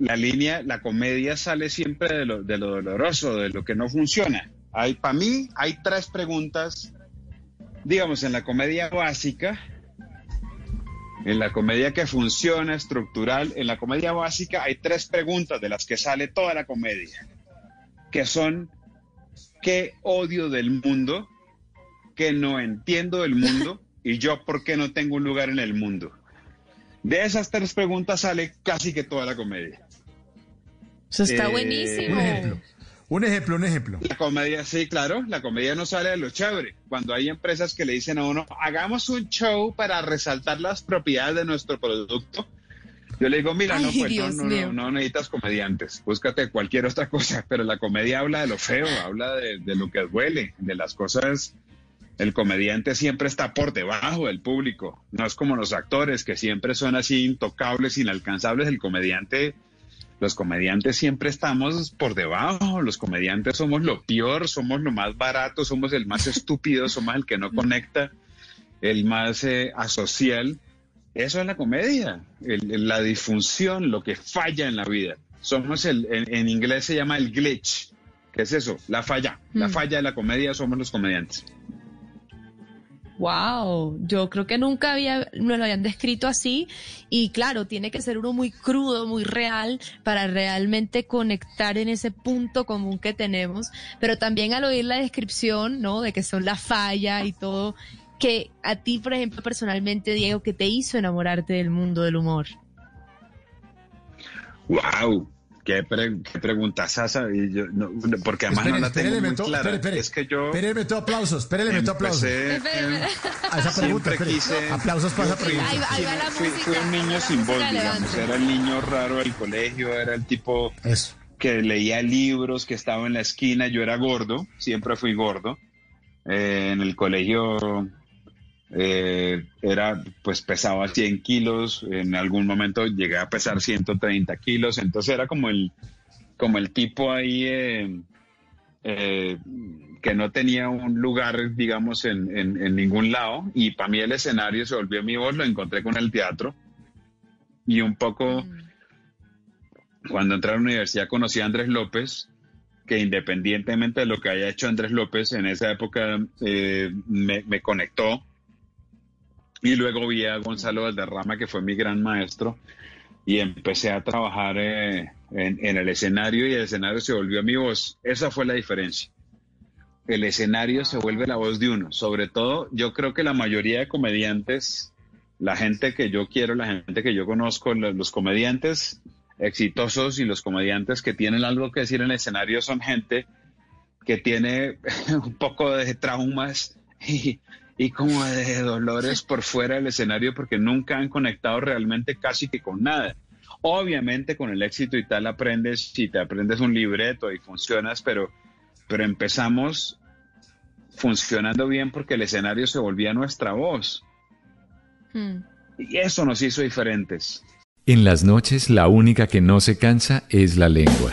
la línea, la comedia sale siempre de lo, de lo doloroso, de lo que no funciona. Hay, para mí hay tres preguntas, digamos, en la comedia básica, en la comedia que funciona, estructural, en la comedia básica hay tres preguntas de las que sale toda la comedia, que son, ¿qué odio del mundo? ¿Qué no entiendo del mundo? ¿Y yo por qué no tengo un lugar en el mundo? De esas tres preguntas sale casi que toda la comedia. Eso está Eh, buenísimo. Un ejemplo. Un ejemplo, un ejemplo. La comedia, sí, claro, la comedia no sale de lo chévere. Cuando hay empresas que le dicen a uno, hagamos un show para resaltar las propiedades de nuestro producto, yo le digo, mira, Ay, no, pues no, no, no, no necesitas comediantes, búscate cualquier otra cosa, pero la comedia habla de lo feo, habla de, de lo que duele, de las cosas. El comediante siempre está por debajo del público, no es como los actores que siempre son así intocables, inalcanzables. El comediante los comediantes siempre estamos por debajo, los comediantes somos lo peor, somos lo más barato, somos el más estúpido, somos el que no conecta, el más eh, asocial. Eso es la comedia, el- la disfunción, lo que falla en la vida. Somos el, en, en inglés se llama el glitch. ¿Qué es eso? La falla. La Mm. falla de la comedia somos los comediantes. Wow, yo creo que nunca había, me lo habían descrito así y claro, tiene que ser uno muy crudo, muy real para realmente conectar en ese punto común que tenemos, pero también al oír la descripción, ¿no? De que son la falla y todo, que a ti, por ejemplo, personalmente, Diego, que te hizo enamorarte del mundo del humor. ¡Wow! Qué, pre- qué pregunta Sasa, y yo, no, porque además Espere, no la espere, tengo muy clara. espere, espere. Es que yo Espere, meto aplausos. Espere, meto aplausos. empecé, A esa pregunta, quise- Aplausos para esa pregunta. Ahí ahí va la fui- música, fui un niño sin voz, digamos. Era el niño raro del colegio, era el tipo Eso. que leía libros, que estaba en la esquina. Yo era gordo, siempre fui gordo. Eh, en el colegio eh, era, pues pesaba 100 kilos. En algún momento llegué a pesar 130 kilos. Entonces era como el, como el tipo ahí eh, eh, que no tenía un lugar, digamos, en, en- en ningún lado. Y para mí el escenario se volvió mi voz, lo encontré con el teatro. Y un poco, cuando entré a la universidad, conocí a Andrés López, que independientemente de lo que haya hecho Andrés López, en esa época me, me conectó. Y luego vi a Gonzalo Valderrama, que fue mi gran maestro, y empecé a trabajar eh, en, el escenario y el escenario se volvió mi voz. Esa fue la diferencia. El escenario se vuelve la voz de uno. Sobre todo, yo creo que la mayoría de comediantes, la gente que yo quiero, la gente que yo conozco, lo- los comediantes exitosos y los comediantes que tienen algo que decir en el escenario son gente que tiene un poco de traumas y, y como de dolores por fuera del escenario porque nunca han conectado realmente casi que con nada. Obviamente con el éxito y tal aprendes, si te aprendes un libreto y funcionas, pero, pero empezamos funcionando bien porque el escenario se volvía nuestra voz. Hmm. Y eso nos hizo diferentes. En las noches la única que no se cansa es la lengua.